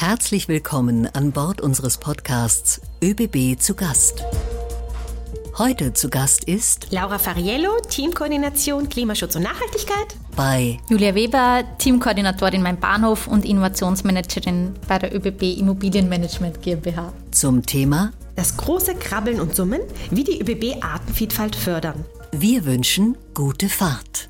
Herzlich willkommen an Bord unseres Podcasts ÖBB zu Gast. Heute zu Gast ist Laura Fariello, Teamkoordination Klimaschutz und Nachhaltigkeit. Bei Julia Weber, Teamkoordinatorin Mein Bahnhof und Innovationsmanagerin bei der ÖBB Immobilienmanagement GmbH. Zum Thema Das große Krabbeln und Summen, wie die ÖBB Artenvielfalt fördern. Wir wünschen gute Fahrt.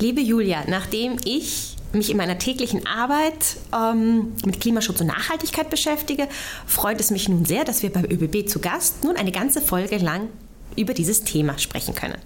Liebe Julia, nachdem ich mich in meiner täglichen Arbeit ähm, mit Klimaschutz und Nachhaltigkeit beschäftige, freut es mich nun sehr, dass wir beim ÖBB zu Gast nun eine ganze Folge lang über dieses Thema sprechen können.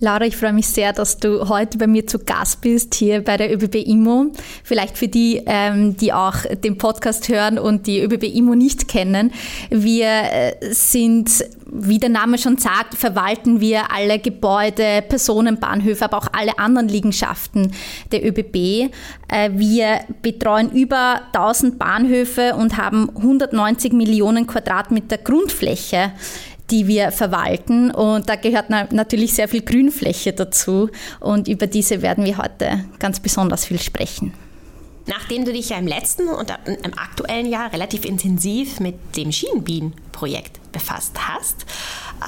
Laura, ich freue mich sehr, dass du heute bei mir zu Gast bist hier bei der ÖBB Immo. Vielleicht für die, ähm, die auch den Podcast hören und die ÖBB Immo nicht kennen. Wir äh, sind, wie der Name schon sagt, verwalten wir alle Gebäude, Personenbahnhöfe, aber auch alle anderen Liegenschaften der ÖBB. Äh, wir betreuen über 1000 Bahnhöfe und haben 190 Millionen Quadratmeter Grundfläche die wir verwalten. Und da gehört natürlich sehr viel Grünfläche dazu. Und über diese werden wir heute ganz besonders viel sprechen. Nachdem du dich ja im letzten und im aktuellen Jahr relativ intensiv mit dem Schienenbienenprojekt befasst hast,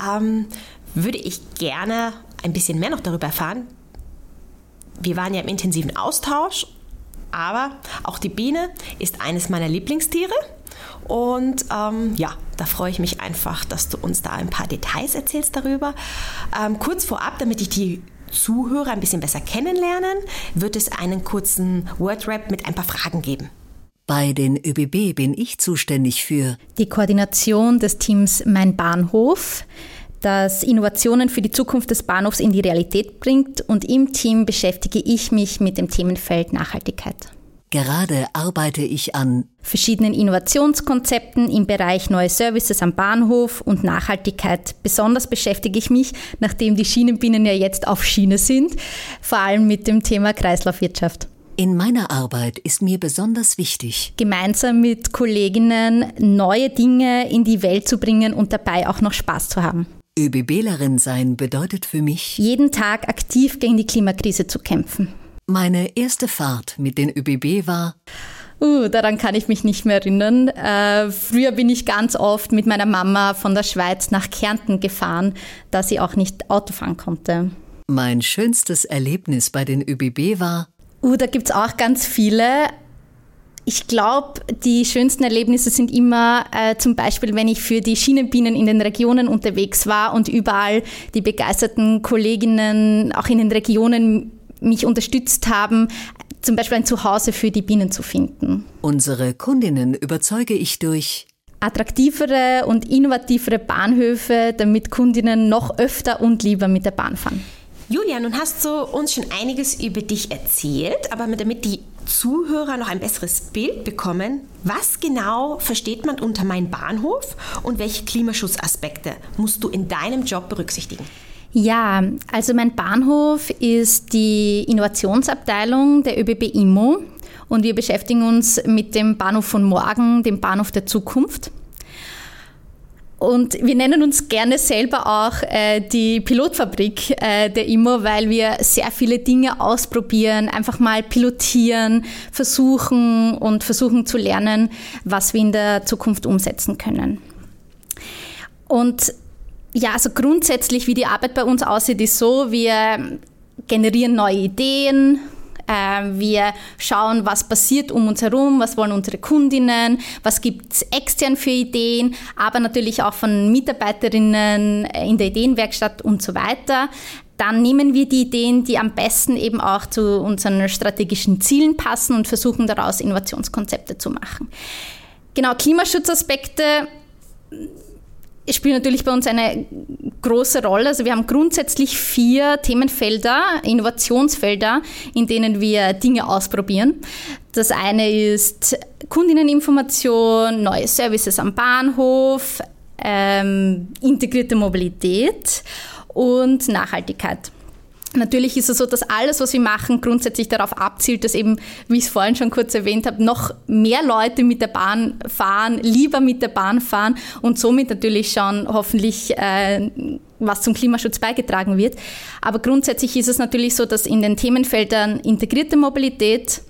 ähm, würde ich gerne ein bisschen mehr noch darüber erfahren. Wir waren ja im intensiven Austausch, aber auch die Biene ist eines meiner Lieblingstiere. Und ähm, ja, da freue ich mich einfach, dass du uns da ein paar Details erzählst darüber. Ähm, kurz vorab, damit ich die Zuhörer ein bisschen besser kennenlernen, wird es einen kurzen Wordrap mit ein paar Fragen geben. Bei den ÖBB bin ich zuständig für die Koordination des Teams Mein Bahnhof, das Innovationen für die Zukunft des Bahnhofs in die Realität bringt und im Team beschäftige ich mich mit dem Themenfeld Nachhaltigkeit. Gerade arbeite ich an verschiedenen Innovationskonzepten im Bereich neue Services am Bahnhof und Nachhaltigkeit. Besonders beschäftige ich mich, nachdem die Schienenbienen ja jetzt auf Schiene sind, vor allem mit dem Thema Kreislaufwirtschaft. In meiner Arbeit ist mir besonders wichtig, gemeinsam mit Kolleginnen neue Dinge in die Welt zu bringen und dabei auch noch Spaß zu haben. ÖBBlerin sein bedeutet für mich, jeden Tag aktiv gegen die Klimakrise zu kämpfen. Meine erste Fahrt mit den ÖBB war. Uh, daran kann ich mich nicht mehr erinnern. Äh, früher bin ich ganz oft mit meiner Mama von der Schweiz nach Kärnten gefahren, da sie auch nicht Auto fahren konnte. Mein schönstes Erlebnis bei den ÖBB war. Uh, da gibt es auch ganz viele. Ich glaube, die schönsten Erlebnisse sind immer äh, zum Beispiel, wenn ich für die Schienenbienen in den Regionen unterwegs war und überall die begeisterten Kolleginnen auch in den Regionen mich unterstützt haben, zum Beispiel ein Zuhause für die Bienen zu finden. Unsere Kundinnen überzeuge ich durch attraktivere und innovativere Bahnhöfe, damit Kundinnen noch öfter und lieber mit der Bahn fahren. Julia, nun hast du uns schon einiges über dich erzählt, aber damit die Zuhörer noch ein besseres Bild bekommen, was genau versteht man unter mein Bahnhof und welche Klimaschutzaspekte musst du in deinem Job berücksichtigen? Ja, also mein Bahnhof ist die Innovationsabteilung der ÖBB Immo und wir beschäftigen uns mit dem Bahnhof von morgen, dem Bahnhof der Zukunft. Und wir nennen uns gerne selber auch äh, die Pilotfabrik äh, der IMO, weil wir sehr viele Dinge ausprobieren, einfach mal pilotieren, versuchen und versuchen zu lernen, was wir in der Zukunft umsetzen können. Und ja, also grundsätzlich, wie die Arbeit bei uns aussieht, ist so, wir generieren neue Ideen, wir schauen, was passiert um uns herum, was wollen unsere Kundinnen, was gibt es extern für Ideen, aber natürlich auch von Mitarbeiterinnen in der Ideenwerkstatt und so weiter. Dann nehmen wir die Ideen, die am besten eben auch zu unseren strategischen Zielen passen und versuchen daraus Innovationskonzepte zu machen. Genau, Klimaschutzaspekte spielt natürlich bei uns eine große Rolle. Also wir haben grundsätzlich vier Themenfelder, Innovationsfelder, in denen wir Dinge ausprobieren. Das eine ist Kundinneninformation, neue Services am Bahnhof, ähm, integrierte Mobilität und Nachhaltigkeit. Natürlich ist es so, dass alles, was wir machen, grundsätzlich darauf abzielt, dass eben, wie ich es vorhin schon kurz erwähnt habe, noch mehr Leute mit der Bahn fahren, lieber mit der Bahn fahren und somit natürlich schon hoffentlich äh, was zum Klimaschutz beigetragen wird. Aber grundsätzlich ist es natürlich so, dass in den Themenfeldern integrierte Mobilität,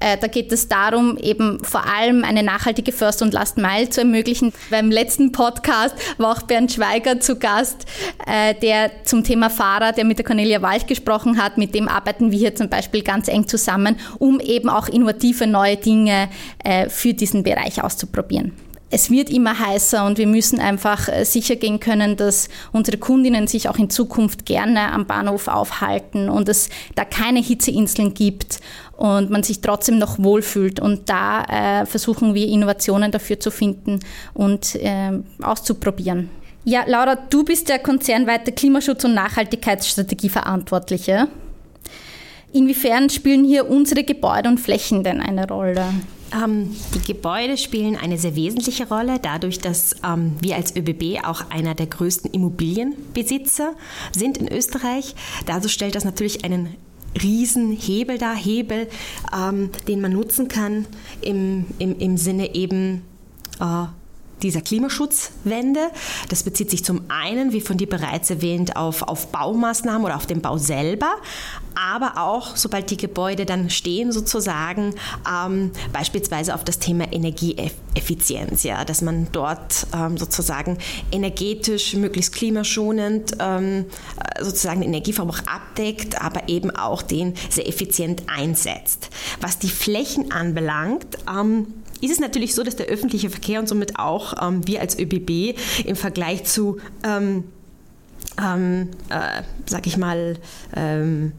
äh, da geht es darum, eben vor allem eine nachhaltige First- und Last-Mile zu ermöglichen. Beim letzten Podcast war auch Bernd Schweiger zu Gast, äh, der zum Thema Fahrer, der mit der Cornelia Walch gesprochen hat. Mit dem arbeiten wir hier zum Beispiel ganz eng zusammen, um eben auch innovative neue Dinge äh, für diesen Bereich auszuprobieren es wird immer heißer und wir müssen einfach sicher gehen können, dass unsere Kundinnen sich auch in Zukunft gerne am Bahnhof aufhalten und es da keine Hitzeinseln gibt und man sich trotzdem noch wohlfühlt. Und da äh, versuchen wir Innovationen dafür zu finden und äh, auszuprobieren. Ja, Laura, du bist der konzernweite Klimaschutz- und Nachhaltigkeitsstrategie Verantwortliche. Inwiefern spielen hier unsere Gebäude und Flächen denn eine Rolle? Ähm, die Gebäude spielen eine sehr wesentliche Rolle, dadurch, dass ähm, wir als ÖBB auch einer der größten Immobilienbesitzer sind in Österreich. Dazu stellt das natürlich einen Riesenhebel da, Hebel, ähm, den man nutzen kann im, im, im Sinne eben äh, dieser Klimaschutzwende. Das bezieht sich zum einen, wie von dir bereits erwähnt, auf, auf Baumaßnahmen oder auf den Bau selber, aber auch, sobald die Gebäude dann stehen, sozusagen, ähm, beispielsweise auf das Thema Energieeffizienz, ja, dass man dort ähm, sozusagen energetisch, möglichst klimaschonend ähm, sozusagen den Energieverbrauch abdeckt, aber eben auch den sehr effizient einsetzt. Was die Flächen anbelangt, ähm, ist es natürlich so, dass der öffentliche Verkehr und somit auch ähm, wir als ÖBB im Vergleich zu, ähm, ähm, äh, sag ich mal, ähm,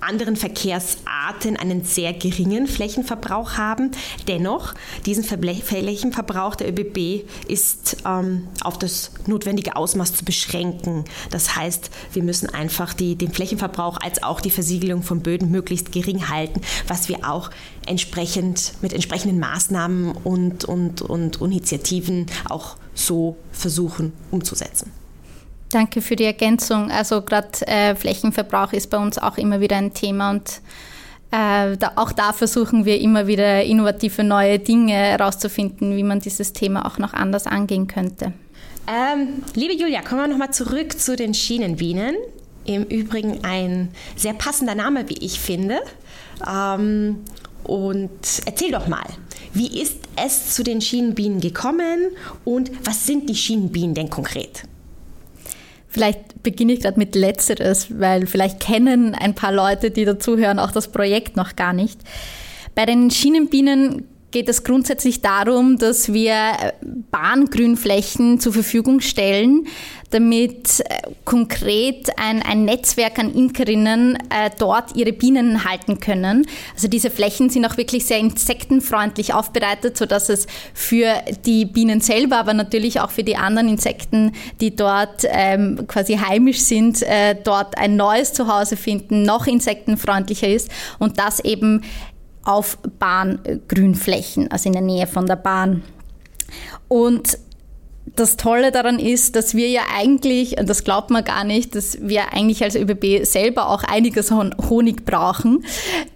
anderen Verkehrsarten einen sehr geringen Flächenverbrauch haben. Dennoch, diesen Flächenverbrauch der ÖBB ist ähm, auf das notwendige Ausmaß zu beschränken. Das heißt, wir müssen einfach die, den Flächenverbrauch als auch die Versiegelung von Böden möglichst gering halten, was wir auch entsprechend mit entsprechenden Maßnahmen und, und, und Initiativen auch so versuchen umzusetzen. Danke für die Ergänzung. Also gerade äh, Flächenverbrauch ist bei uns auch immer wieder ein Thema und äh, da, auch da versuchen wir immer wieder innovative neue Dinge herauszufinden, wie man dieses Thema auch noch anders angehen könnte. Ähm, liebe Julia, kommen wir nochmal zurück zu den Schienenbienen. Im Übrigen ein sehr passender Name, wie ich finde. Ähm, und erzähl doch mal, wie ist es zu den Schienenbienen gekommen und was sind die Schienenbienen denn konkret? Vielleicht beginne ich gerade mit Letzteres, weil vielleicht kennen ein paar Leute, die dazuhören, auch das Projekt noch gar nicht. Bei den Schienenbienen geht es grundsätzlich darum, dass wir äh, Bahngrünflächen zur Verfügung stellen, damit äh, konkret ein, ein Netzwerk an Imkerinnen äh, dort ihre Bienen halten können. Also diese Flächen sind auch wirklich sehr insektenfreundlich aufbereitet, sodass es für die Bienen selber, aber natürlich auch für die anderen Insekten, die dort ähm, quasi heimisch sind, äh, dort ein neues Zuhause finden, noch insektenfreundlicher ist und das eben auf Bahngrünflächen, also in der Nähe von der Bahn. Und das Tolle daran ist, dass wir ja eigentlich, und das glaubt man gar nicht, dass wir eigentlich als ÖBB selber auch einiges Honig brauchen,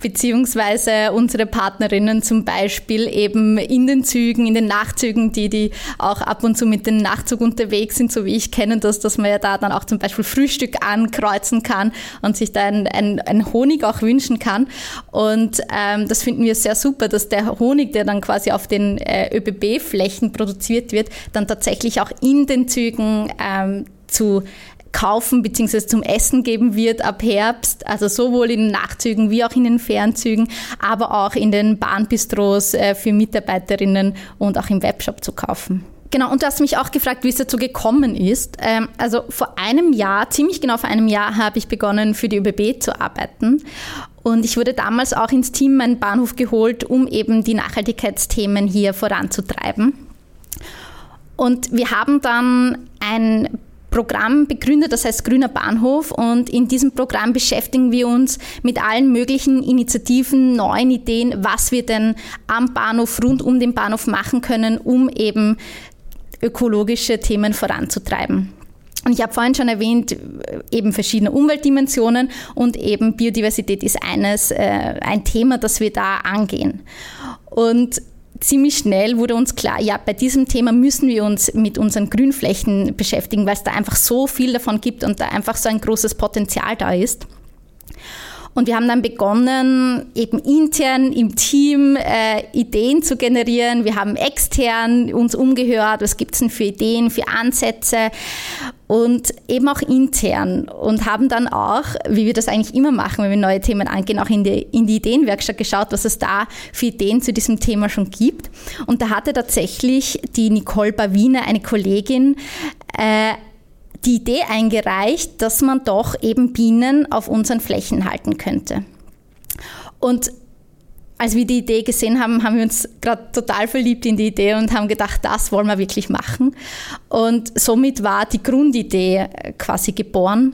beziehungsweise unsere Partnerinnen zum Beispiel eben in den Zügen, in den Nachtzügen, die, die auch ab und zu mit dem Nachtzug unterwegs sind, so wie ich kenne das, dass man ja da dann auch zum Beispiel Frühstück ankreuzen kann und sich da ein, ein, ein Honig auch wünschen kann. Und ähm, das finden wir sehr super, dass der Honig, der dann quasi auf den äh, ÖBB-Flächen produziert wird, dann tatsächlich tatsächlich auch in den Zügen ähm, zu kaufen bzw. zum Essen geben wird ab Herbst, also sowohl in den Nachtzügen wie auch in den Fernzügen, aber auch in den Bahnbistros äh, für Mitarbeiterinnen und auch im Webshop zu kaufen. Genau, und du hast mich auch gefragt, wie es dazu gekommen ist. Ähm, also vor einem Jahr, ziemlich genau vor einem Jahr, habe ich begonnen, für die ÖBB zu arbeiten. Und ich wurde damals auch ins Team meinen Bahnhof geholt, um eben die Nachhaltigkeitsthemen hier voranzutreiben. Und wir haben dann ein Programm begründet, das heißt Grüner Bahnhof. Und in diesem Programm beschäftigen wir uns mit allen möglichen Initiativen, neuen Ideen, was wir denn am Bahnhof, rund um den Bahnhof machen können, um eben ökologische Themen voranzutreiben. Und ich habe vorhin schon erwähnt, eben verschiedene Umweltdimensionen und eben Biodiversität ist eines, äh, ein Thema, das wir da angehen. Und ziemlich schnell wurde uns klar, ja, bei diesem Thema müssen wir uns mit unseren Grünflächen beschäftigen, weil es da einfach so viel davon gibt und da einfach so ein großes Potenzial da ist. Und wir haben dann begonnen, eben intern im Team äh, Ideen zu generieren. Wir haben extern uns umgehört, was gibt es denn für Ideen, für Ansätze und eben auch intern und haben dann auch, wie wir das eigentlich immer machen, wenn wir neue Themen angehen, auch in die, in die Ideenwerkstatt geschaut, was es da für Ideen zu diesem Thema schon gibt. Und da hatte tatsächlich die Nicole Bawiner, eine Kollegin, äh, die Idee eingereicht, dass man doch eben Bienen auf unseren Flächen halten könnte. Und als wir die Idee gesehen haben, haben wir uns gerade total verliebt in die Idee und haben gedacht, das wollen wir wirklich machen. Und somit war die Grundidee quasi geboren.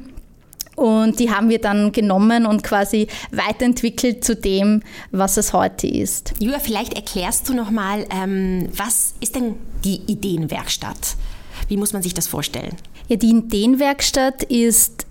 Und die haben wir dann genommen und quasi weiterentwickelt zu dem, was es heute ist. Julia, vielleicht erklärst du nochmal, ähm, was ist denn die Ideenwerkstatt? Wie muss man sich das vorstellen? Ja, die Ideenwerkstatt ist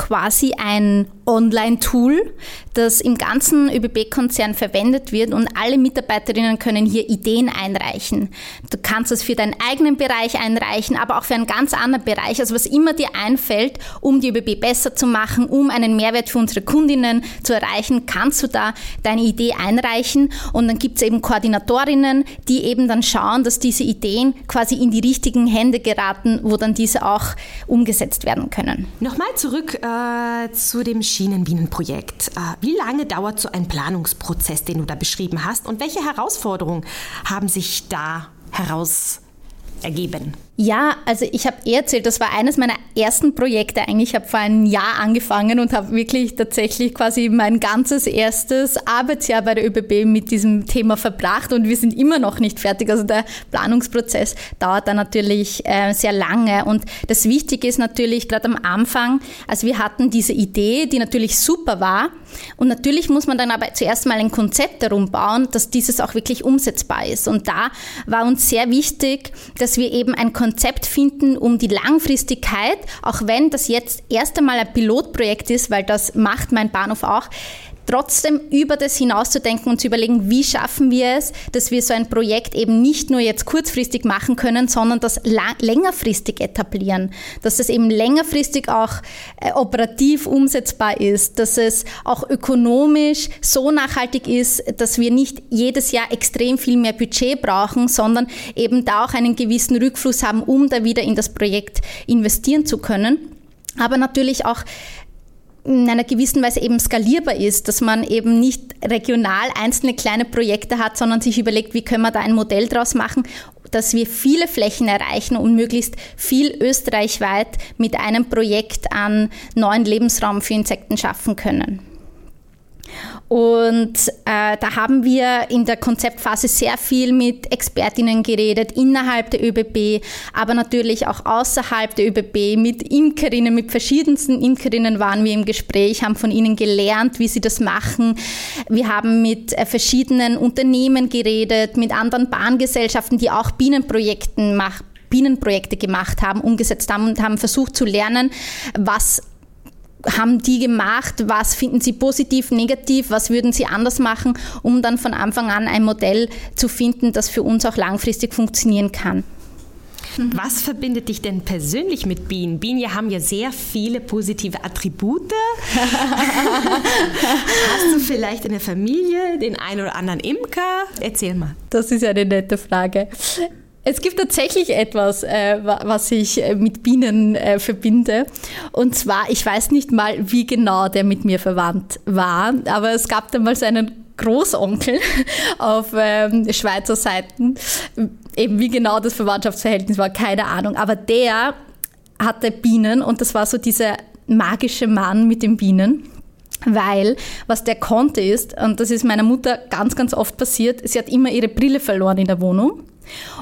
quasi ein Online-Tool, das im ganzen ÖBB-Konzern verwendet wird und alle Mitarbeiterinnen können hier Ideen einreichen. Du kannst es für deinen eigenen Bereich einreichen, aber auch für einen ganz anderen Bereich, also was immer dir einfällt, um die ÖBB besser zu machen, um einen Mehrwert für unsere Kundinnen zu erreichen, kannst du da deine Idee einreichen und dann gibt es eben Koordinatorinnen, die eben dann schauen, dass diese Ideen quasi in die richtigen Hände geraten, wo dann diese auch umgesetzt werden können. Nochmal zurück äh, zu dem Schienenbienenprojekt. Äh, wie lange dauert so ein Planungsprozess, den du da beschrieben hast und welche Herausforderungen haben sich da heraus ergeben? Ja, also ich habe eh erzählt, das war eines meiner ersten Projekte eigentlich. Ich habe vor einem Jahr angefangen und habe wirklich tatsächlich quasi mein ganzes erstes Arbeitsjahr bei der ÖBB mit diesem Thema verbracht und wir sind immer noch nicht fertig. Also der Planungsprozess dauert da natürlich äh, sehr lange und das Wichtige ist natürlich gerade am Anfang, also wir hatten diese Idee, die natürlich super war und natürlich muss man dann aber zuerst mal ein Konzept darum bauen, dass dieses auch wirklich umsetzbar ist und da war uns sehr wichtig, dass wir eben ein Konzept Konzept finden, um die Langfristigkeit, auch wenn das jetzt erst einmal ein Pilotprojekt ist, weil das macht mein Bahnhof auch, trotzdem über das hinauszudenken und zu überlegen, wie schaffen wir es, dass wir so ein Projekt eben nicht nur jetzt kurzfristig machen können, sondern das längerfristig etablieren, dass es eben längerfristig auch äh, operativ umsetzbar ist, dass es auch ökonomisch so nachhaltig ist, dass wir nicht jedes Jahr extrem viel mehr Budget brauchen, sondern eben da auch einen gewissen Rückfluss haben, um da wieder in das Projekt investieren zu können. Aber natürlich auch in einer gewissen Weise eben skalierbar ist, dass man eben nicht regional einzelne kleine Projekte hat, sondern sich überlegt, wie können wir da ein Modell draus machen, dass wir viele Flächen erreichen und möglichst viel österreichweit mit einem Projekt an neuen Lebensraum für Insekten schaffen können. Und äh, da haben wir in der Konzeptphase sehr viel mit Expertinnen geredet, innerhalb der ÖBB, aber natürlich auch außerhalb der ÖBB, mit Imkerinnen, mit verschiedensten Imkerinnen waren wir im Gespräch, haben von ihnen gelernt, wie sie das machen. Wir haben mit äh, verschiedenen Unternehmen geredet, mit anderen Bahngesellschaften, die auch Bienenprojekten machen. Bienenprojekte gemacht haben, umgesetzt haben und haben versucht zu lernen, was haben die gemacht, was finden sie positiv, negativ, was würden sie anders machen, um dann von Anfang an ein Modell zu finden, das für uns auch langfristig funktionieren kann. Was verbindet dich denn persönlich mit Bienen? Bienen haben ja sehr viele positive Attribute. Hast du vielleicht in der Familie den einen oder anderen Imker? Erzähl mal. Das ist eine nette Frage. Es gibt tatsächlich etwas, äh, was ich äh, mit Bienen äh, verbinde. Und zwar, ich weiß nicht mal, wie genau der mit mir verwandt war, aber es gab dann mal so einen Großonkel auf ähm, Schweizer Seiten. Eben wie genau das Verwandtschaftsverhältnis war, keine Ahnung. Aber der hatte Bienen und das war so dieser magische Mann mit den Bienen. Weil was der konnte ist, und das ist meiner Mutter ganz, ganz oft passiert, sie hat immer ihre Brille verloren in der Wohnung.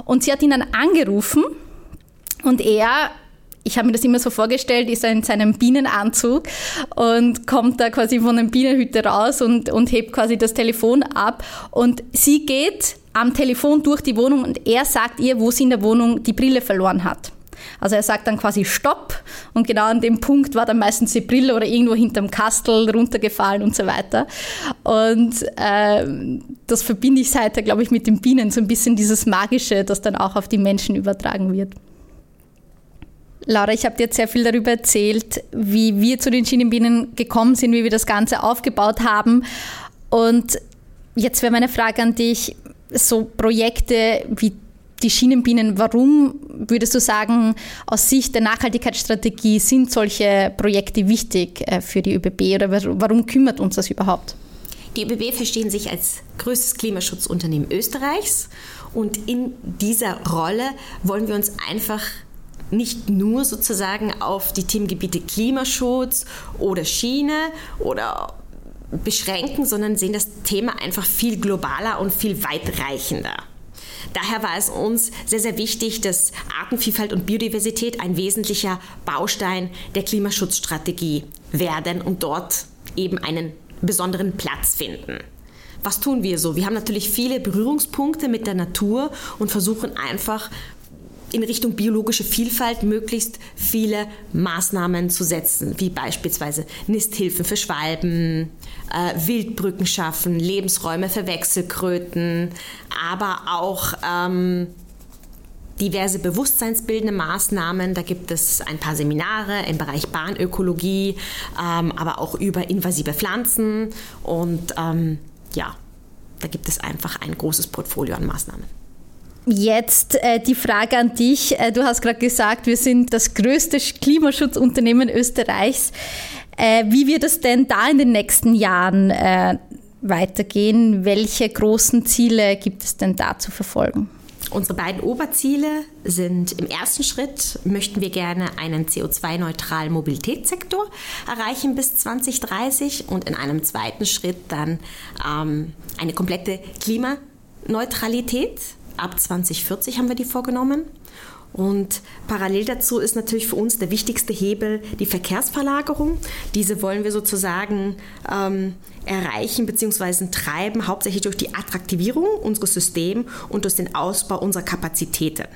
Und sie hat ihn dann angerufen und er ich habe mir das immer so vorgestellt, ist er in seinem Bienenanzug und kommt da quasi von der Bienenhütte raus und, und hebt quasi das Telefon ab. Und sie geht am Telefon durch die Wohnung und er sagt ihr, wo sie in der Wohnung die Brille verloren hat. Also er sagt dann quasi Stopp und genau an dem Punkt war dann meistens die Brille oder irgendwo hinterm Kastel runtergefallen und so weiter. Und äh, das verbinde ich seither, glaube ich, mit den Bienen, so ein bisschen dieses Magische, das dann auch auf die Menschen übertragen wird. Laura, ich habe dir jetzt sehr viel darüber erzählt, wie wir zu den Schienenbienen gekommen sind, wie wir das Ganze aufgebaut haben. Und jetzt wäre meine Frage an dich, so Projekte wie die Schienenbienen, warum würdest du sagen, aus Sicht der Nachhaltigkeitsstrategie sind solche Projekte wichtig äh, für die ÖBB oder warum kümmert uns das überhaupt? Die ÖBB verstehen sich als größtes Klimaschutzunternehmen Österreichs und in dieser Rolle wollen wir uns einfach nicht nur sozusagen auf die Themengebiete Klimaschutz oder Schiene oder beschränken, sondern sehen das Thema einfach viel globaler und viel weitreichender. Daher war es uns sehr, sehr wichtig, dass Artenvielfalt und Biodiversität ein wesentlicher Baustein der Klimaschutzstrategie werden und dort eben einen besonderen Platz finden. Was tun wir so? Wir haben natürlich viele Berührungspunkte mit der Natur und versuchen einfach in Richtung biologische Vielfalt möglichst viele Maßnahmen zu setzen, wie beispielsweise Nisthilfen für Schwalben, äh, Wildbrücken schaffen, Lebensräume für Wechselkröten, aber auch ähm, diverse bewusstseinsbildende Maßnahmen. Da gibt es ein paar Seminare im Bereich Bahnökologie, ähm, aber auch über invasive Pflanzen und ähm, ja, da gibt es einfach ein großes Portfolio an Maßnahmen. Jetzt äh, die Frage an dich. Äh, du hast gerade gesagt, wir sind das größte Klimaschutzunternehmen Österreichs. Äh, wie wird es denn da in den nächsten Jahren äh, weitergehen? Welche großen Ziele gibt es denn da zu verfolgen? Unsere beiden Oberziele sind im ersten Schritt möchten wir gerne einen CO2-neutralen Mobilitätssektor erreichen bis 2030 und in einem zweiten Schritt dann ähm, eine komplette Klimaneutralität ab 2040 haben wir die vorgenommen. Und parallel dazu ist natürlich für uns der wichtigste Hebel die Verkehrsverlagerung. Diese wollen wir sozusagen ähm, erreichen bzw. treiben, hauptsächlich durch die Attraktivierung unseres Systems und durch den Ausbau unserer Kapazitäten.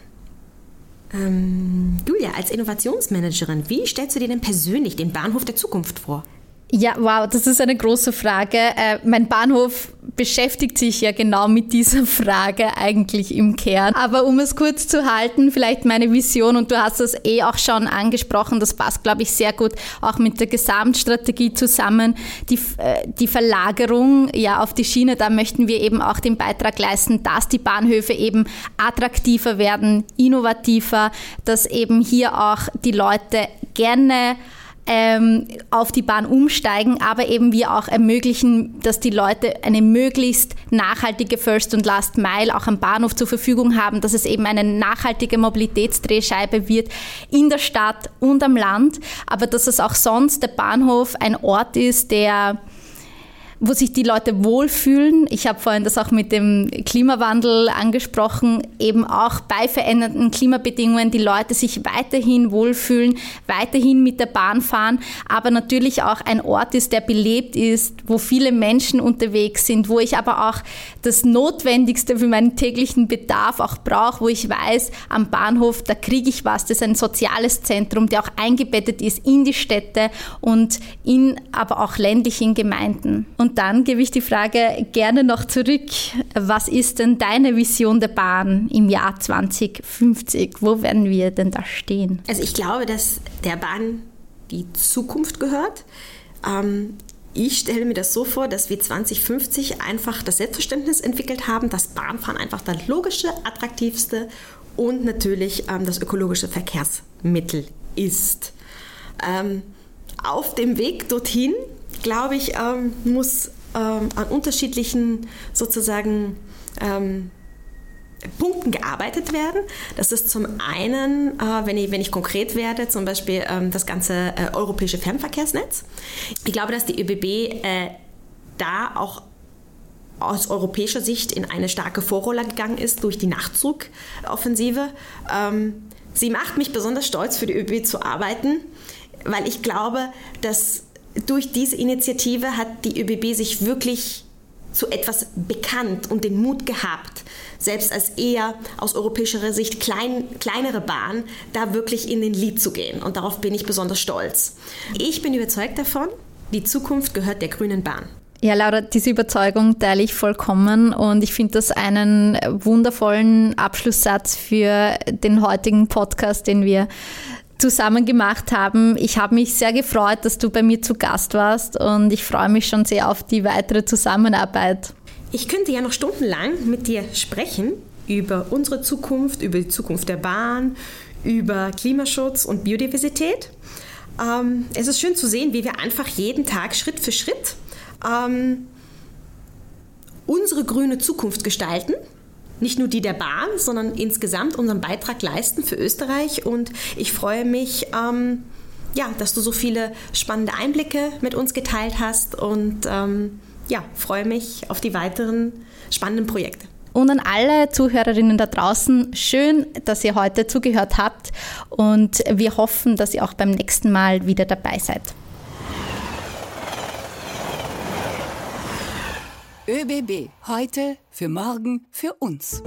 Ähm, Julia, als Innovationsmanagerin, wie stellst du dir denn persönlich den Bahnhof der Zukunft vor? Ja, wow, das ist eine große Frage. Äh, mein Bahnhof beschäftigt sich ja genau mit dieser Frage eigentlich im Kern. Aber um es kurz zu halten, vielleicht meine Vision, und du hast das eh auch schon angesprochen, das passt, glaube ich, sehr gut auch mit der Gesamtstrategie zusammen. Die, äh, die Verlagerung ja auf die Schiene, da möchten wir eben auch den Beitrag leisten, dass die Bahnhöfe eben attraktiver werden, innovativer, dass eben hier auch die Leute gerne ähm, auf die Bahn umsteigen, aber eben wir auch ermöglichen, dass die Leute eine möglichst nachhaltige First- und Last Mile auch am Bahnhof zur Verfügung haben, dass es eben eine nachhaltige Mobilitätsdrehscheibe wird in der Stadt und am Land, aber dass es auch sonst der Bahnhof ein Ort ist, der wo sich die Leute wohlfühlen. Ich habe vorhin das auch mit dem Klimawandel angesprochen, eben auch bei veränderten Klimabedingungen die Leute sich weiterhin wohlfühlen, weiterhin mit der Bahn fahren, aber natürlich auch ein Ort ist, der belebt ist, wo viele Menschen unterwegs sind, wo ich aber auch das Notwendigste für meinen täglichen Bedarf auch brauche, wo ich weiß, am Bahnhof, da kriege ich was. Das ist ein soziales Zentrum, der auch eingebettet ist in die Städte und in aber auch ländlichen Gemeinden. Und und dann gebe ich die Frage gerne noch zurück. Was ist denn deine Vision der Bahn im Jahr 2050? Wo werden wir denn da stehen? Also ich glaube, dass der Bahn die Zukunft gehört. Ähm, ich stelle mir das so vor, dass wir 2050 einfach das Selbstverständnis entwickelt haben, dass Bahnfahren einfach das logische, attraktivste und natürlich ähm, das ökologische Verkehrsmittel ist. Ähm, auf dem Weg dorthin glaube ich, ähm, muss ähm, an unterschiedlichen sozusagen ähm, Punkten gearbeitet werden. Das ist zum einen, äh, wenn, ich, wenn ich konkret werde, zum Beispiel ähm, das ganze äh, europäische Fernverkehrsnetz. Ich glaube, dass die ÖBB äh, da auch aus europäischer Sicht in eine starke Vorrolle gegangen ist durch die Nachtzugoffensive. Ähm, sie macht mich besonders stolz, für die ÖBB zu arbeiten, weil ich glaube, dass durch diese Initiative hat die ÖBB sich wirklich zu etwas bekannt und den Mut gehabt, selbst als eher aus europäischer Sicht klein, kleinere Bahn, da wirklich in den Lied zu gehen. Und darauf bin ich besonders stolz. Ich bin überzeugt davon, die Zukunft gehört der grünen Bahn. Ja, Laura, diese Überzeugung teile ich vollkommen und ich finde das einen wundervollen Abschlusssatz für den heutigen Podcast, den wir zusammen gemacht haben. Ich habe mich sehr gefreut, dass du bei mir zu Gast warst und ich freue mich schon sehr auf die weitere Zusammenarbeit. Ich könnte ja noch stundenlang mit dir sprechen über unsere Zukunft, über die Zukunft der Bahn, über Klimaschutz und Biodiversität. Ähm, es ist schön zu sehen, wie wir einfach jeden Tag Schritt für Schritt ähm, unsere grüne Zukunft gestalten. Nicht nur die der Bahn, sondern insgesamt unseren Beitrag leisten für Österreich. Und ich freue mich, ähm, ja, dass du so viele spannende Einblicke mit uns geteilt hast und ähm, ja, freue mich auf die weiteren spannenden Projekte. Und an alle Zuhörerinnen da draußen, schön, dass ihr heute zugehört habt und wir hoffen, dass ihr auch beim nächsten Mal wieder dabei seid. ÖBB, heute, für morgen, für uns.